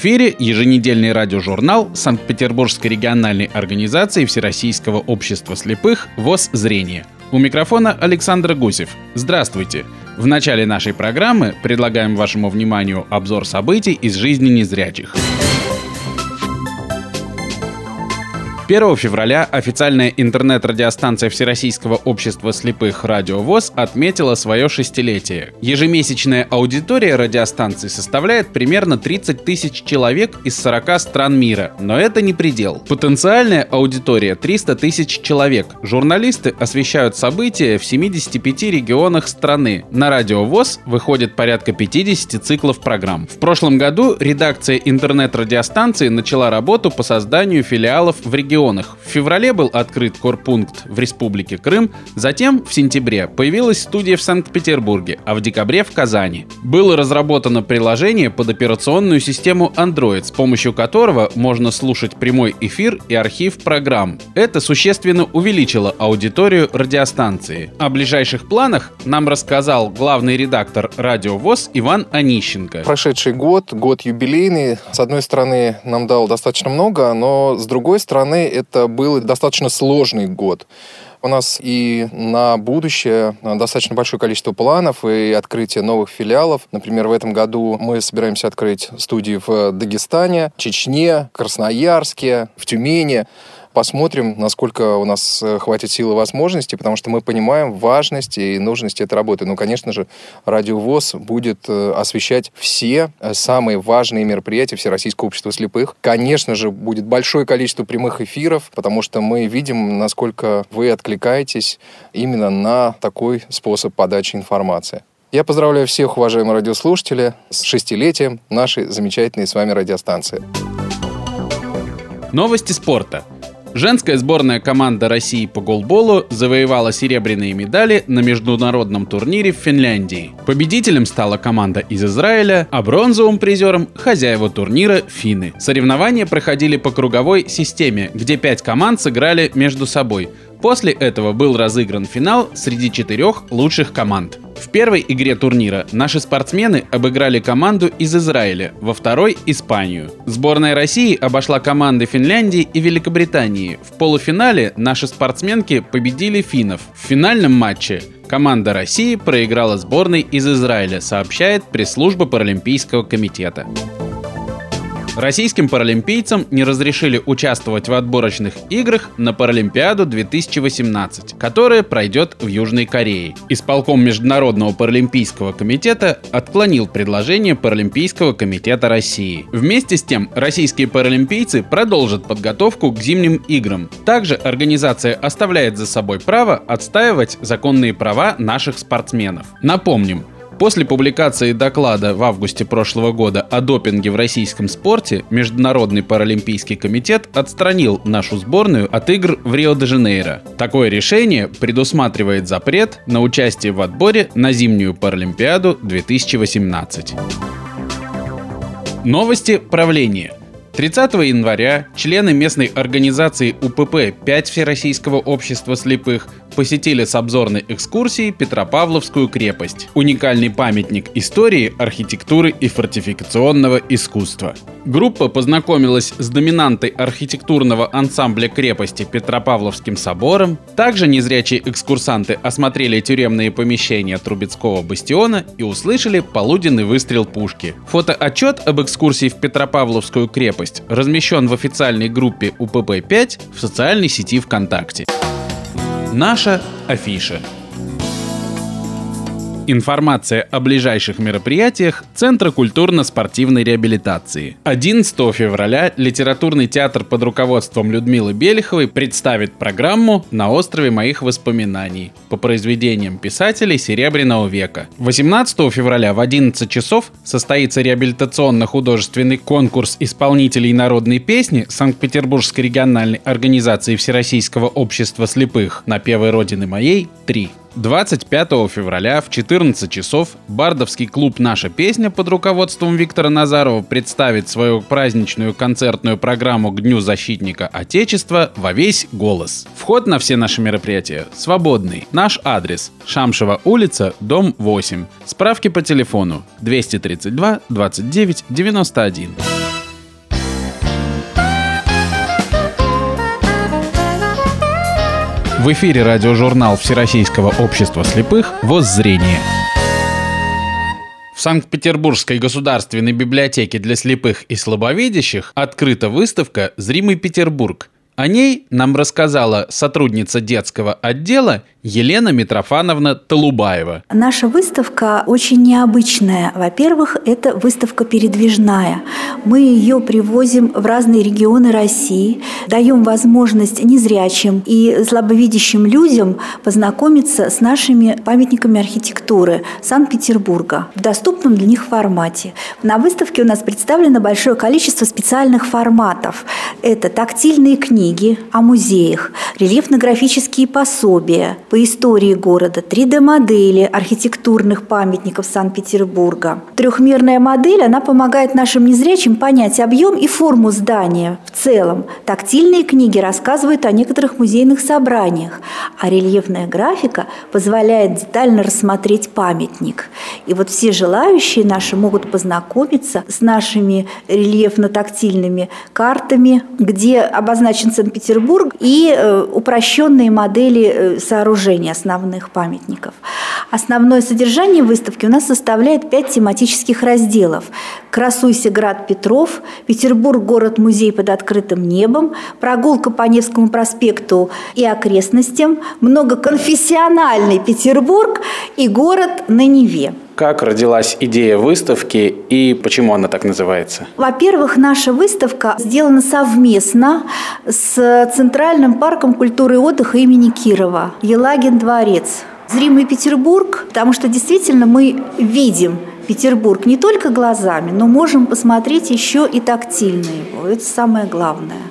Эфире еженедельный радиожурнал Санкт-Петербургской региональной организации Всероссийского общества слепых ВОЗ «Зрение». У микрофона Александр Гусев. Здравствуйте! В начале нашей программы предлагаем вашему вниманию обзор событий из жизни незрячих. 1 февраля официальная интернет-радиостанция Всероссийского общества слепых «Радио ВОЗ» отметила свое шестилетие. Ежемесячная аудитория радиостанции составляет примерно 30 тысяч человек из 40 стран мира, но это не предел. Потенциальная аудитория 300 тысяч человек. Журналисты освещают события в 75 регионах страны. На «Радио ВОЗ» выходит порядка 50 циклов программ. В прошлом году редакция интернет-радиостанции начала работу по созданию филиалов в регионах регионах. В феврале был открыт корпункт в Республике Крым, затем в сентябре появилась студия в Санкт-Петербурге, а в декабре в Казани. Было разработано приложение под операционную систему Android, с помощью которого можно слушать прямой эфир и архив программ. Это существенно увеличило аудиторию радиостанции. О ближайших планах нам рассказал главный редактор Радио ВОЗ Иван Онищенко. Прошедший год, год юбилейный, с одной стороны, нам дал достаточно много, но с другой стороны, это был достаточно сложный год. У нас и на будущее достаточно большое количество планов и открытие новых филиалов. Например, в этом году мы собираемся открыть студии в Дагестане, Чечне, Красноярске, в Тюмени. Посмотрим, насколько у нас э, хватит силы и возможностей, потому что мы понимаем важность и нужность этой работы. Ну, конечно же, радиовоз будет э, освещать все э, самые важные мероприятия Всероссийского общества слепых. Конечно же, будет большое количество прямых эфиров, потому что мы видим, насколько вы откликаетесь именно на такой способ подачи информации. Я поздравляю всех, уважаемые радиослушатели, с шестилетием нашей замечательной с вами радиостанции. Новости спорта – Женская сборная команда России по голболу завоевала серебряные медали на международном турнире в Финляндии. Победителем стала команда из Израиля, а бронзовым призером – хозяева турнира – финны. Соревнования проходили по круговой системе, где пять команд сыграли между собой – После этого был разыгран финал среди четырех лучших команд. В первой игре турнира наши спортсмены обыграли команду из Израиля, во второй – Испанию. Сборная России обошла команды Финляндии и Великобритании. В полуфинале наши спортсменки победили финнов. В финальном матче команда России проиграла сборной из Израиля, сообщает пресс-служба Паралимпийского комитета. Российским паралимпийцам не разрешили участвовать в отборочных играх на Паралимпиаду 2018, которая пройдет в Южной Корее. Исполком Международного паралимпийского комитета отклонил предложение Паралимпийского комитета России. Вместе с тем, российские паралимпийцы продолжат подготовку к зимним играм. Также организация оставляет за собой право отстаивать законные права наших спортсменов. Напомним, После публикации доклада в августе прошлого года о допинге в российском спорте Международный паралимпийский комитет отстранил нашу сборную от игр в Рио-де-Жанейро. Такое решение предусматривает запрет на участие в отборе на зимнюю Паралимпиаду 2018. Новости правления. 30 января члены местной организации УПП 5 Всероссийского общества слепых посетили с обзорной экскурсией Петропавловскую крепость. Уникальный памятник истории, архитектуры и фортификационного искусства. Группа познакомилась с доминантой архитектурного ансамбля крепости Петропавловским собором. Также незрячие экскурсанты осмотрели тюремные помещения Трубецкого бастиона и услышали полуденный выстрел пушки. Фотоотчет об экскурсии в Петропавловскую крепость размещен в официальной группе УПП-5 в социальной сети ВКонтакте. Наша афиша. Информация о ближайших мероприятиях Центра культурно-спортивной реабилитации. 11 февраля литературный театр под руководством Людмилы Белиховой представит программу «На острове моих воспоминаний» по произведениям писателей Серебряного века. 18 февраля в 11 часов состоится реабилитационно-художественный конкурс исполнителей народной песни Санкт-Петербургской региональной организации Всероссийского общества слепых «Напевы Родины моей 3». 25 февраля в 14 часов бардовский клуб «Наша песня» под руководством Виктора Назарова представит свою праздничную концертную программу к Дню защитника Отечества во весь голос. Вход на все наши мероприятия свободный. Наш адрес – Шамшева улица, дом 8. Справки по телефону 232 29 91. В эфире радиожурнал Всероссийского общества слепых «Воззрение». В Санкт-Петербургской государственной библиотеке для слепых и слабовидящих открыта выставка «Зримый Петербург», о ней нам рассказала сотрудница детского отдела Елена Митрофановна Толубаева. Наша выставка очень необычная. Во-первых, это выставка передвижная. Мы ее привозим в разные регионы России, даем возможность незрячим и слабовидящим людям познакомиться с нашими памятниками архитектуры Санкт-Петербурга в доступном для них формате. На выставке у нас представлено большое количество специальных форматов. Это тактильные книги о музеях, рельефно-графические пособия – по истории города, 3D-модели архитектурных памятников Санкт-Петербурга. Трехмерная модель, она помогает нашим незрячим понять объем и форму здания в целом. Тактильные книги рассказывают о некоторых музейных собраниях, а рельефная графика позволяет детально рассмотреть памятник. И вот все желающие наши могут познакомиться с нашими рельефно-тактильными картами, где обозначен Санкт-Петербург и э, упрощенные модели э, сооружений сооружений, основных памятников. Основное содержание выставки у нас составляет пять тематических разделов. «Красуйся, град Петров», «Петербург, город-музей под открытым небом», «Прогулка по Невскому проспекту и окрестностям», «Многоконфессиональный Петербург» и «Город на Неве». Как родилась идея выставки и почему она так называется? Во-первых, наша выставка сделана совместно с Центральным парком культуры и отдыха имени Кирова, Елагин дворец. Зримый Петербург, потому что действительно мы видим Петербург не только глазами, но можем посмотреть еще и тактильно его. Это самое главное.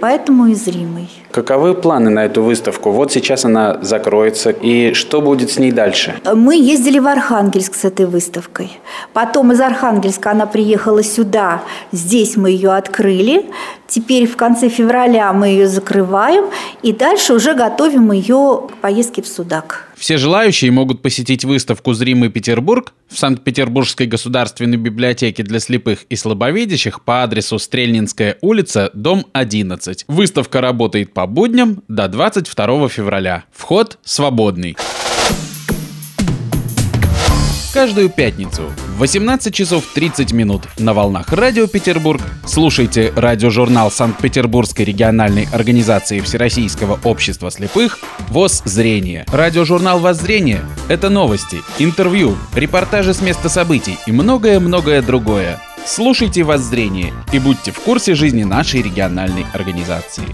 Поэтому и зримый. Каковы планы на эту выставку? Вот сейчас она закроется. И что будет с ней дальше? Мы ездили в Архангельск с этой выставкой. Потом из Архангельска она приехала сюда. Здесь мы ее открыли. Теперь в конце февраля мы ее закрываем. И дальше уже готовим ее к поездке в Судак. Все желающие могут посетить выставку «Зримый Петербург» в Санкт-Петербургской государственной библиотеке для слепых и слабовидящих по адресу Стрельнинская улица, дом 11. Выставка работает по по будням до 22 февраля. Вход свободный. Каждую пятницу в 18 часов 30 минут на волнах Радио Петербург слушайте радиожурнал Санкт-Петербургской региональной организации Всероссийского общества слепых ВОЗ «Зрение». Радиожурнал «Воззрение» — это новости, интервью, репортажи с места событий и многое-многое другое. Слушайте «Воззрение» и будьте в курсе жизни нашей региональной организации.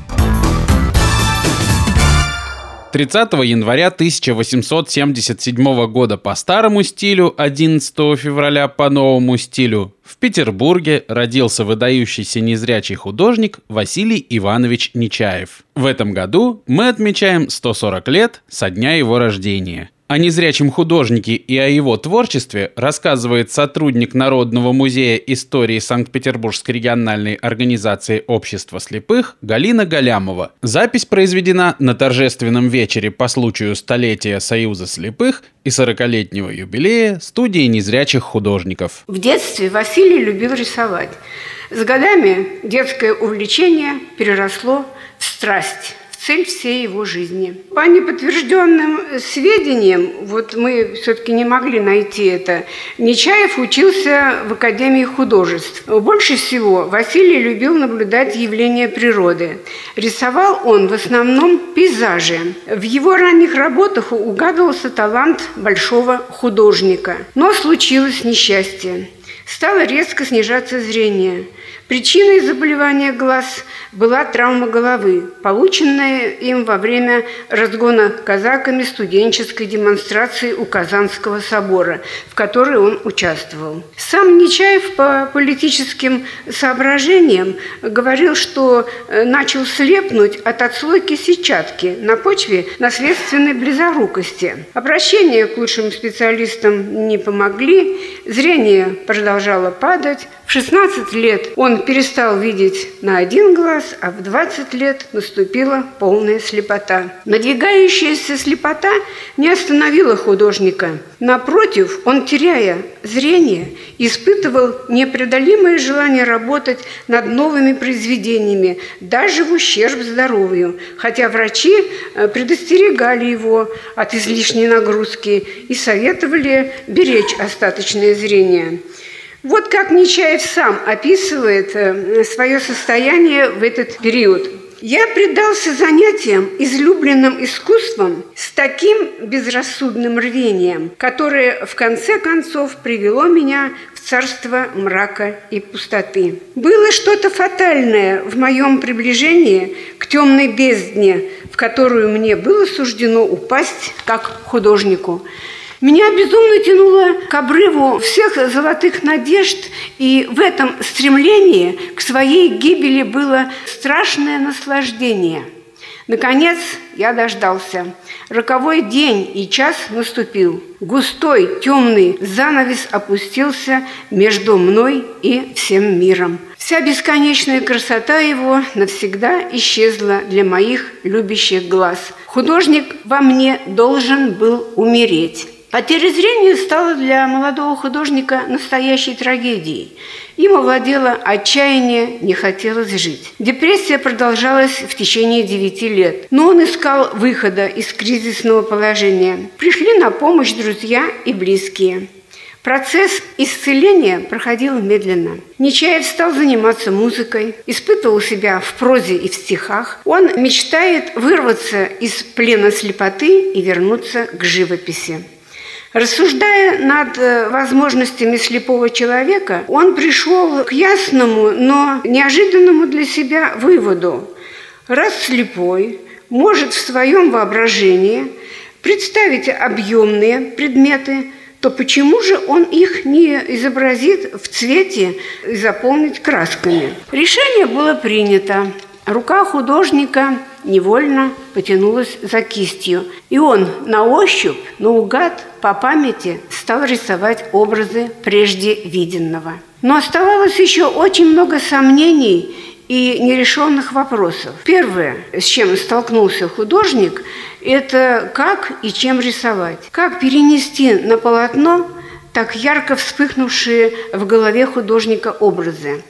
30 января 1877 года по старому стилю, 11 февраля по новому стилю, в Петербурге родился выдающийся незрячий художник Василий Иванович Нечаев. В этом году мы отмечаем 140 лет со дня его рождения – о незрячем художнике и о его творчестве рассказывает сотрудник Народного музея истории Санкт-Петербургской региональной организации общества слепых Галина Галямова. Запись произведена на торжественном вечере по случаю столетия Союза слепых и 40-летнего юбилея студии незрячих художников. В детстве Василий любил рисовать. С годами детское увлечение переросло в страсть цель всей его жизни. По неподтвержденным сведениям, вот мы все-таки не могли найти это, Нечаев учился в Академии художеств. Больше всего Василий любил наблюдать явления природы. Рисовал он в основном пейзажи. В его ранних работах угадывался талант большого художника. Но случилось несчастье. Стало резко снижаться зрение – Причиной заболевания глаз была травма головы, полученная им во время разгона казаками студенческой демонстрации у Казанского собора, в которой он участвовал. Сам Нечаев по политическим соображениям говорил, что э, начал слепнуть от отслойки сетчатки на почве наследственной близорукости. Обращения к лучшим специалистам не помогли, зрение продолжало падать, В 16 лет он перестал видеть на один глаз, а в 20 лет наступила полная слепота. Надвигающаяся слепота не остановила художника. Напротив, он, теряя зрение, испытывал непреодолимое желание работать над новыми произведениями, даже в ущерб здоровью, хотя врачи э, предостерегали его от излишней нагрузки и советовали беречь остаточное зрение. Вот как Нечаев сам описывает э, свое состояние в этот период. Я предался занятиям, излюбленным искусством, с таким безрассудным рвением, которое в конце концов привело меня в царство мрака и пустоты. Было что-то фатальное в моем приближении к темной бездне, в которую мне было суждено упасть как художнику. Меня безумно тянуло к обрыву всех золотых надежд, и в этом стремлении к своей гибели было страшное наслаждение. Наконец я дождался. Роковой день и час наступил. Густой темный занавес опустился между мной и всем миром. Вся бесконечная красота его навсегда исчезла для моих любящих глаз. Художник во мне должен был умереть. Потеря зрения стала для молодого художника настоящей трагедией. Им овладело отчаяние, не хотелось жить. Депрессия продолжалась в течение девяти лет, но он искал выхода из кризисного положения. Пришли на помощь друзья и близкие. Процесс исцеления проходил медленно. Нечаев стал заниматься музыкой, испытывал себя в прозе и в стихах. Он мечтает вырваться из плена слепоты и вернуться к живописи. Рассуждая над э, возможностями слепого человека, он пришел к ясному, но неожиданному для себя выводу. Раз слепой может в своем воображении представить объемные предметы, то почему же он их не изобразит в цвете и заполнить красками? Решение было принято. Рука художника невольно потянулась за кистью, и он на ощупь, наугад, по памяти стал рисовать образы прежде виденного. Но оставалось еще очень много сомнений и нерешенных вопросов. Первое, с чем столкнулся художник, это как и чем рисовать. Как перенести на полотно так ярко вспыхнувшие в голове художника образы.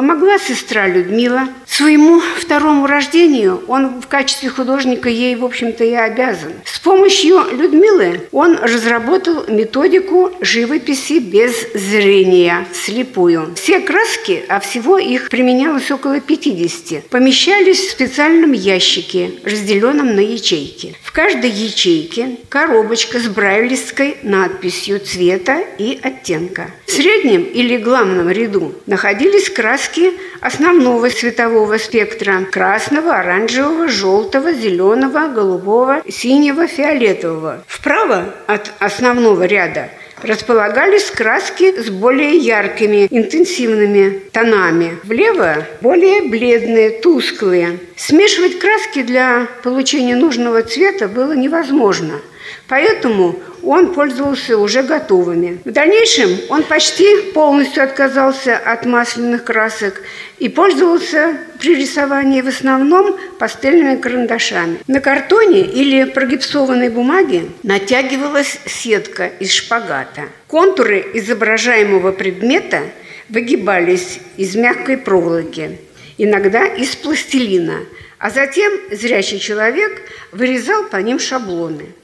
Помогла сестра Людмила. Своему второму рождению он в качестве художника ей, в общем-то, и обязан. С помощью Людмилы он разработал методику живописи без зрения, слепую. Все краски, а всего их применялось около 50, помещались в специальном ящике, разделенном на ячейки. В каждой ячейке коробочка с брайлистской надписью цвета и оттенка. В среднем или главном ряду находились краски краски основного светового спектра – красного, оранжевого, желтого, зеленого, голубого, синего, фиолетового. Вправо от основного ряда располагались краски с более яркими, интенсивными тонами. Влево – более бледные, тусклые. Смешивать краски для получения нужного цвета было невозможно. Поэтому он пользовался уже готовыми. В дальнейшем он почти полностью отказался от масляных красок и пользовался при рисовании в основном пастельными карандашами. На картоне или прогипсованной бумаге натягивалась сетка из шпагата. Контуры изображаемого предмета выгибались из мягкой проволоки, иногда из пластилина, а затем зрячий человек вырезал по ним шаблоны –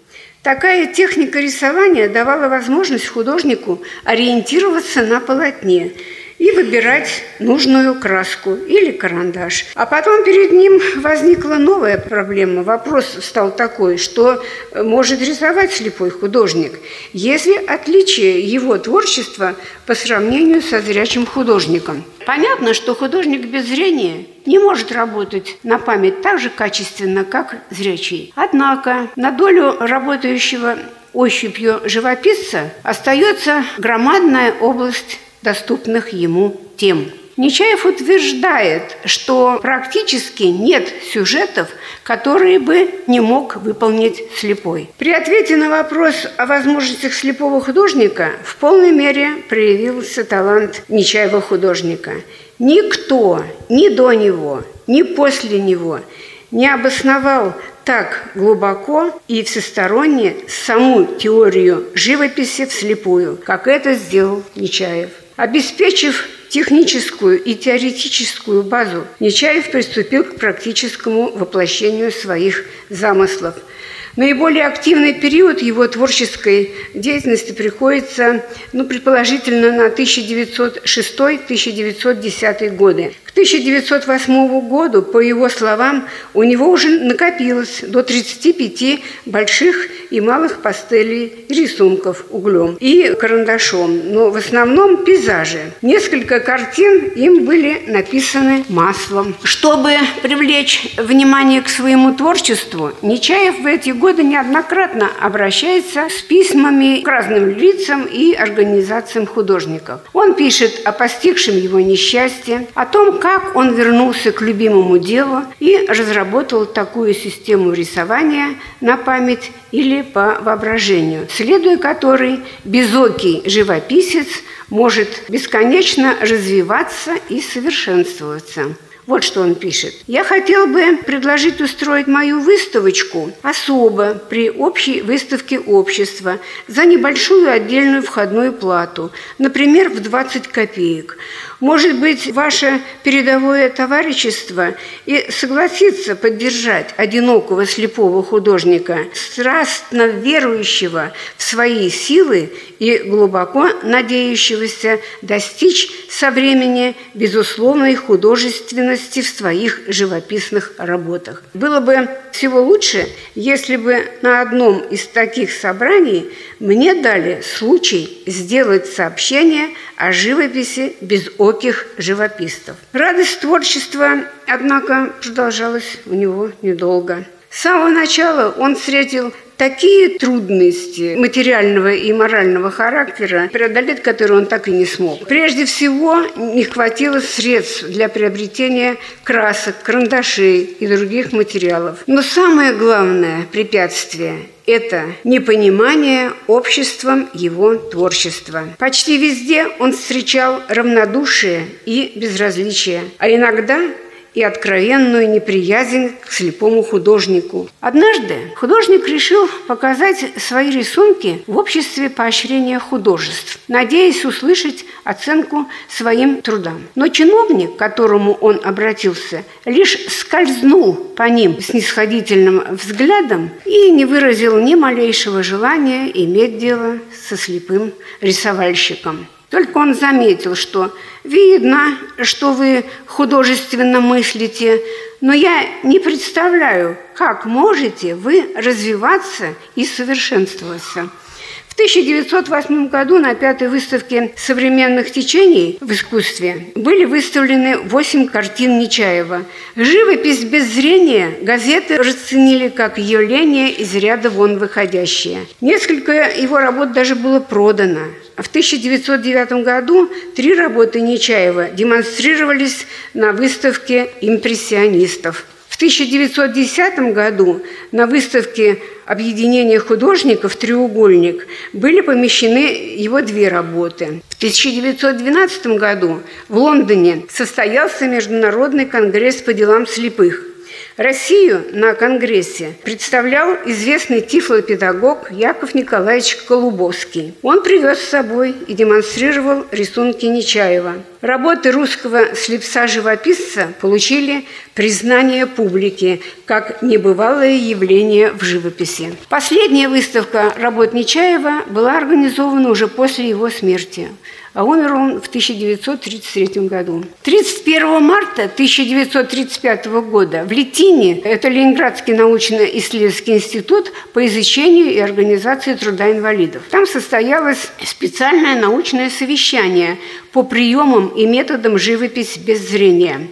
Такая техника рисования давала возможность художнику ориентироваться на полотне и выбирать нужную краску или карандаш. А потом перед ним возникла новая проблема. Вопрос стал такой, что может рисовать слепой художник, если отличие его творчества по сравнению со зрячим художником. Понятно, что художник без зрения не может работать на память так же качественно, как зрячий. Однако на долю работающего ощупью живописца остается громадная область доступных ему тем. Нечаев утверждает, что практически нет сюжетов, которые бы не мог выполнить слепой. При ответе на вопрос о возможностях слепого художника в полной мере проявился талант Нечаева художника. Никто ни до него, ни после него не обосновал так глубоко и всесторонне саму теорию живописи вслепую, как это сделал Нечаев. Обеспечив техническую и теоретическую базу, Нечаев приступил к практическому воплощению своих замыслов – Наиболее активный период его творческой деятельности приходится, ну, предположительно, на 1906-1910 годы. 1908 году, по его словам, у него уже накопилось до 35 больших и малых пастелей рисунков углем и карандашом, но в основном пейзажи. Несколько картин им были написаны маслом. Чтобы привлечь внимание к своему творчеству, Нечаев в эти годы неоднократно обращается с письмами к разным лицам и организациям художников. Он пишет о постигшем его несчастье, о том, как он вернулся к любимому делу и разработал такую систему рисования на память или по воображению, следуя которой безокий живописец может бесконечно развиваться и совершенствоваться. Вот что он пишет. «Я хотел бы предложить устроить мою выставочку особо при общей выставке общества за небольшую отдельную входную плату, например, в 20 копеек. Может быть, ваше передовое товарищество и согласится поддержать одинокого слепого художника, страстно верующего в свои силы и глубоко надеющегося достичь со времени безусловной художественности в своих живописных работах. Было бы всего лучше, если бы на одном из таких собраний мне дали случай сделать сообщение о живописи без оких живописцев. Радость творчества, однако, продолжалась у него недолго. С самого начала он встретил такие трудности материального и морального характера, преодолеть которые он так и не смог. Прежде всего, не хватило средств для приобретения красок, карандашей и других материалов. Но самое главное препятствие это непонимание обществом его творчества. Почти везде он встречал равнодушие и безразличие, а иногда и откровенную неприязнь к слепому художнику. Однажды художник решил показать свои рисунки в обществе поощрения художеств, надеясь услышать оценку своим трудам. Но чиновник, к которому он обратился, лишь скользнул по ним снисходительным взглядом и не выразил ни малейшего желания иметь дело со слепым рисовальщиком. Только он заметил, что видно, что вы художественно мыслите, но я не представляю, как можете вы развиваться и совершенствоваться. В 1908 году на пятой выставке современных течений в искусстве были выставлены восемь картин Нечаева. Живопись без зрения газеты расценили как явление из ряда вон выходящее. Несколько его работ даже было продано. В 1909 году три работы Нечаева демонстрировались на выставке импрессионистов. В 1910 году на выставке объединения художников «Треугольник» были помещены его две работы. В 1912 году в Лондоне состоялся Международный конгресс по делам слепых – Россию на Конгрессе представлял известный тифлопедагог Яков Николаевич Колубовский. Он привез с собой и демонстрировал рисунки Нечаева. Работы русского слепца-живописца получили признание публики как небывалое явление в живописи. Последняя выставка работ Нечаева была организована уже после его смерти а умер он в 1933 году. 31 марта 1935 года в Литине, это Ленинградский научно-исследовательский институт по изучению и организации труда инвалидов. Там состоялось специальное научное совещание по приемам и методам живописи без зрения.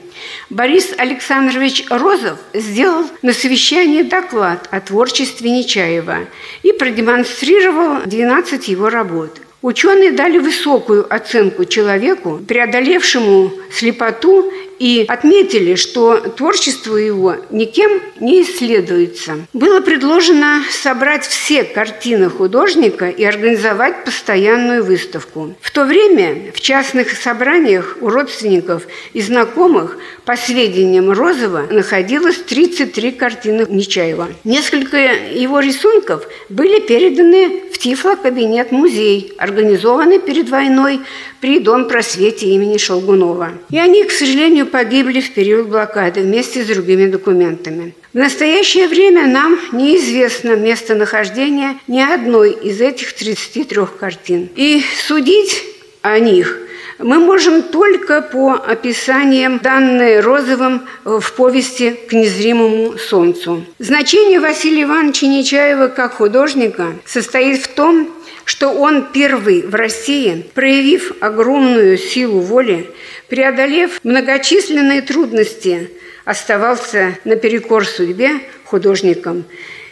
Борис Александрович Розов сделал на совещании доклад о творчестве Нечаева и продемонстрировал 12 его работ. Ученые дали высокую оценку человеку, преодолевшему слепоту и отметили, что творчество его никем не исследуется. Было предложено собрать все картины художника и организовать постоянную выставку. В то время в частных собраниях у родственников и знакомых, по сведениям Розова, находилось 33 картины Нечаева. Несколько его рисунков были переданы в Тифло-кабинет-музей, организованный перед войной при Дом просвете имени Шолгунова. И они, к сожалению, погибли в период блокады вместе с другими документами. В настоящее время нам неизвестно местонахождение ни одной из этих 33 картин. И судить о них мы можем только по описаниям, данные Розовым в повести «К незримому солнцу». Значение Василия Ивановича Нечаева как художника состоит в том, что он первый в России, проявив огромную силу воли, преодолев многочисленные трудности, оставался наперекор судьбе художником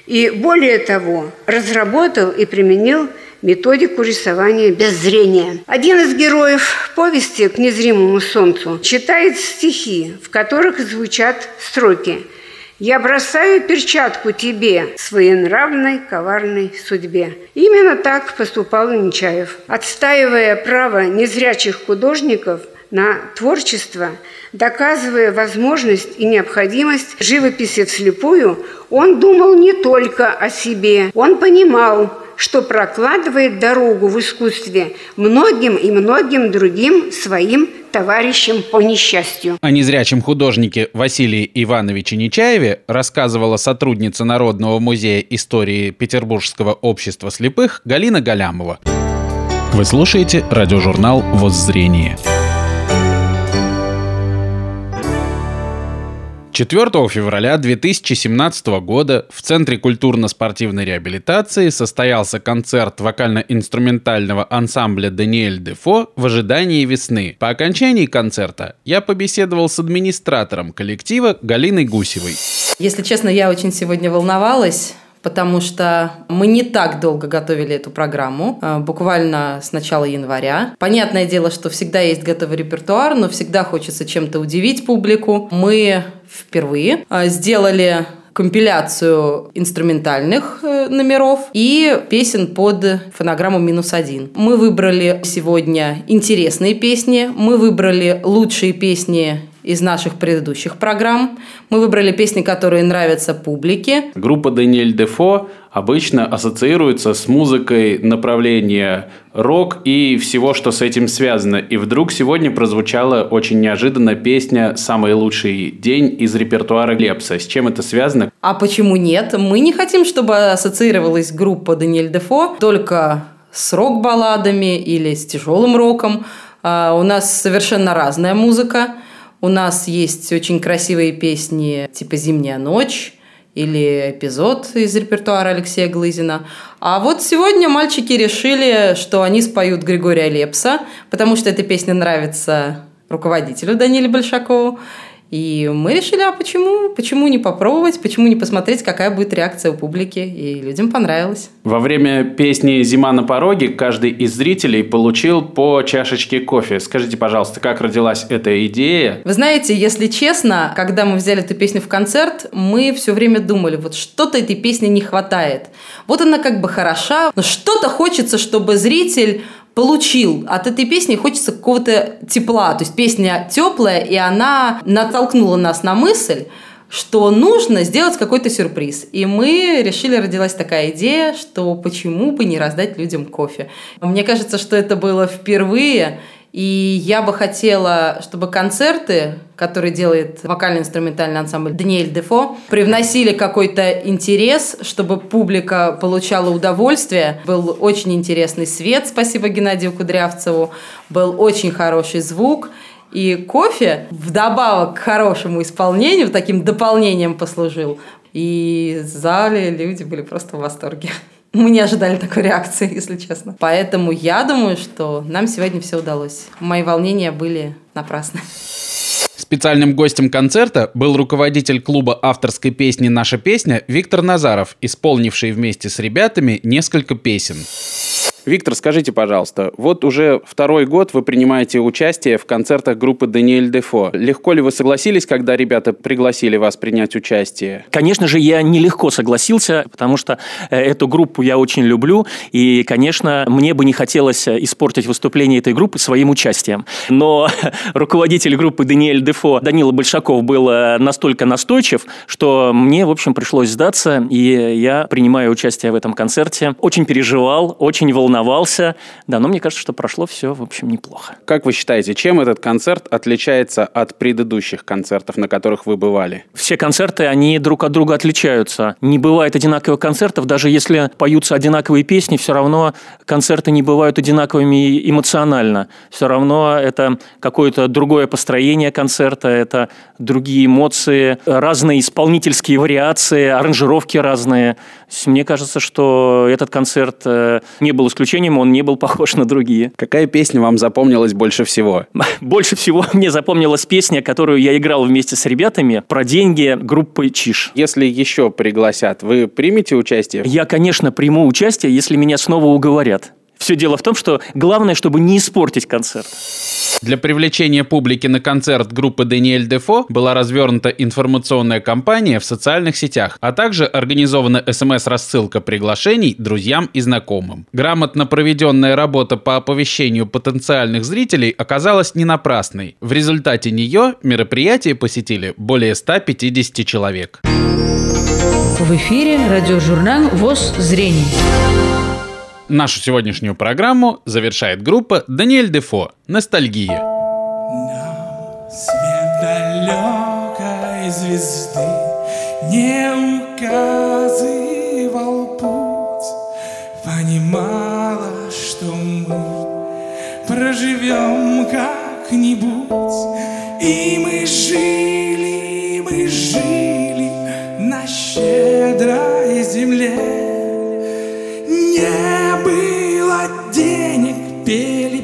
и, более того, разработал и применил методику рисования без зрения. Один из героев повести «К незримому солнцу» читает стихи, в которых звучат строки – я бросаю перчатку тебе, своенравной, коварной судьбе. Именно так поступал Нечаев. Отстаивая право незрячих художников на творчество, доказывая возможность и необходимость живописи вслепую, он думал не только о себе. Он понимал, что прокладывает дорогу в искусстве многим и многим другим своим товарищам по несчастью. О незрячем художнике Василии Ивановиче Нечаеве рассказывала сотрудница Народного музея истории Петербургского общества слепых Галина Галямова. Вы слушаете радиожурнал «Воззрение». 4 февраля 2017 года в Центре культурно-спортивной реабилитации состоялся концерт вокально-инструментального ансамбля «Даниэль Дефо» в ожидании весны. По окончании концерта я побеседовал с администратором коллектива Галиной Гусевой. Если честно, я очень сегодня волновалась, потому что мы не так долго готовили эту программу, э, буквально с начала января. Понятное дело, что всегда есть готовый репертуар, но всегда хочется чем-то удивить публику. Мы впервые э, сделали компиляцию инструментальных э, номеров и песен под фонограмму «Минус один». Мы выбрали сегодня интересные песни, мы выбрали лучшие песни из наших предыдущих программ. Мы выбрали песни, которые нравятся публике. Группа Даниэль Дефо обычно ассоциируется с музыкой направления рок и всего, что с этим связано. И вдруг сегодня прозвучала очень неожиданно песня «Самый лучший день» из репертуара Лепса. С чем это связано? А почему нет? Мы не хотим, чтобы ассоциировалась группа Даниэль Дефо только с рок-балладами или с тяжелым роком. А, у нас совершенно разная музыка. У нас есть очень красивые песни типа «Зимняя ночь», или эпизод из репертуара Алексея Глызина. А вот сегодня мальчики решили, что они споют Григория Лепса, потому что эта песня нравится руководителю Даниле Большакову. И мы решили, а почему? Почему не попробовать? Почему не посмотреть, какая будет реакция у публики? И людям понравилось. Во время песни «Зима на пороге» каждый из зрителей получил по чашечке кофе. Скажите, пожалуйста, как родилась эта идея? Вы знаете, если честно, когда мы взяли эту песню в концерт, мы все время думали, вот что-то этой песни не хватает. Вот она как бы хороша, но что-то хочется, чтобы зритель получил от этой песни, хочется какого-то тепла. То есть песня теплая, и она натолкнула нас на мысль, что нужно сделать какой-то сюрприз. И мы решили, родилась такая идея, что почему бы не раздать людям кофе. Мне кажется, что это было впервые, и я бы хотела, чтобы концерты, которые делает вокально-инструментальный ансамбль Даниэль Дефо, привносили какой-то интерес, чтобы публика получала удовольствие. Был очень интересный свет, спасибо Геннадию Кудрявцеву, был очень хороший звук. И кофе вдобавок к хорошему исполнению, таким дополнением послужил. И в зале люди были просто в восторге. Мы не ожидали такой реакции, если честно. Поэтому я думаю, что нам сегодня все удалось. Мои волнения были напрасны. Специальным гостем концерта был руководитель клуба авторской песни «Наша песня» Виктор Назаров, исполнивший вместе с ребятами несколько песен. Виктор, скажите, пожалуйста, вот уже второй год вы принимаете участие в концертах группы Даниэль Дефо. Легко ли вы согласились, когда ребята пригласили вас принять участие? Конечно же, я нелегко согласился, потому что э, эту группу я очень люблю, и, конечно, мне бы не хотелось испортить выступление этой группы своим участием. Но руководитель группы Даниэль Дефо Данила Большаков был э, настолько настойчив, что мне, в общем, пришлось сдаться, и я принимаю участие в этом концерте. Очень переживал, очень волновался волновался. Да, но мне кажется, что прошло все, в общем, неплохо. Как вы считаете, чем этот концерт отличается от предыдущих концертов, на которых вы бывали? Все концерты, они друг от друга отличаются. Не бывает одинаковых концертов, даже если поются одинаковые песни, все равно концерты не бывают одинаковыми эмоционально. Все равно это какое-то другое построение концерта, это другие эмоции, разные исполнительские вариации, аранжировки разные. Мне кажется, что этот концерт э, не был исключением исключением он не был похож на другие. Какая песня вам запомнилась больше всего? Больше всего мне запомнилась песня, которую я играл вместе с ребятами про деньги группы Чиш. Если еще пригласят, вы примете участие? Я, конечно, приму участие, если меня снова уговорят. Все дело в том, что главное, чтобы не испортить концерт. Для привлечения публики на концерт группы Даниэль Дефо была развернута информационная кампания в социальных сетях, а также организована смс-рассылка приглашений друзьям и знакомым. Грамотно проведенная работа по оповещению потенциальных зрителей оказалась не напрасной. В результате нее мероприятие посетили более 150 человек. В эфире радиожурнал ВОЗ «Зрение». Нашу сегодняшнюю программу завершает группа Даниэль Дефо «Ностальгия». Нам свет далекой звезды не указывал путь, Понимала, что мы проживем как-нибудь, И мы жили, мы жили на щедрой земле. Денег,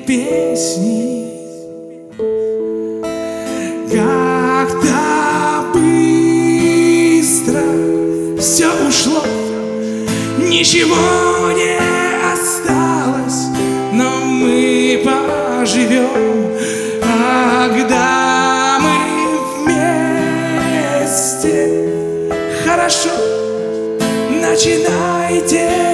песни. Как-то быстро все ушло, ничего не осталось, но мы поживем, когда мы вместе. Хорошо, начинайте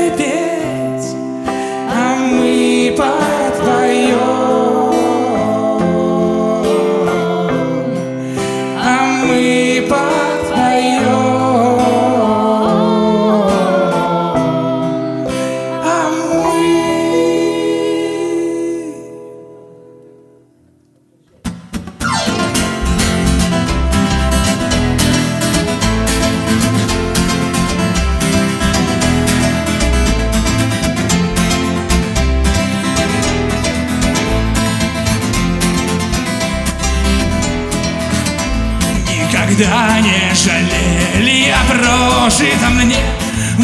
Никогда не жалели о прожитом мне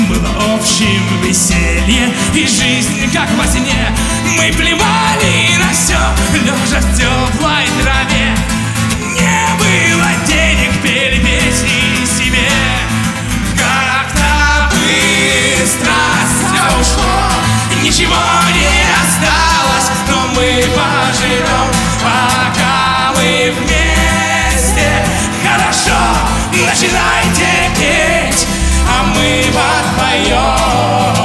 Было общим веселье и жизнь как во сне. Мы плевали на все, лежа в теплой траве. Не было денег, пели песни себе. Как-то быстро все ушло Ничего не осталось, но мы поживем Пока мы вместе Хорошо, начинайте петь А мы подпоем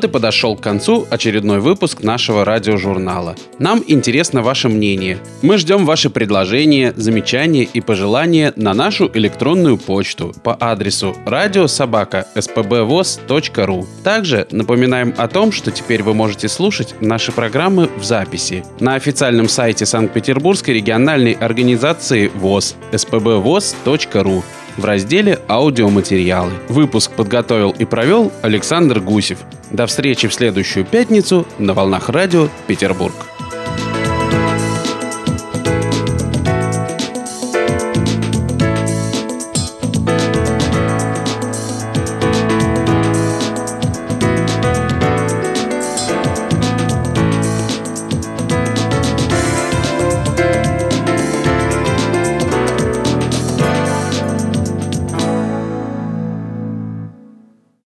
Вот и подошел к концу очередной выпуск нашего радиожурнала. Нам интересно ваше мнение. Мы ждем ваши предложения, замечания и пожелания на нашу электронную почту по адресу радиособака.спбвоз.ру. Также напоминаем о том, что теперь вы можете слушать наши программы в записи на официальном сайте Санкт-Петербургской региональной организации ВОЗ spbvoz.ru в разделе «Аудиоматериалы». Выпуск подготовил и провел Александр Гусев. До встречи в следующую пятницу на волнах радио «Петербург».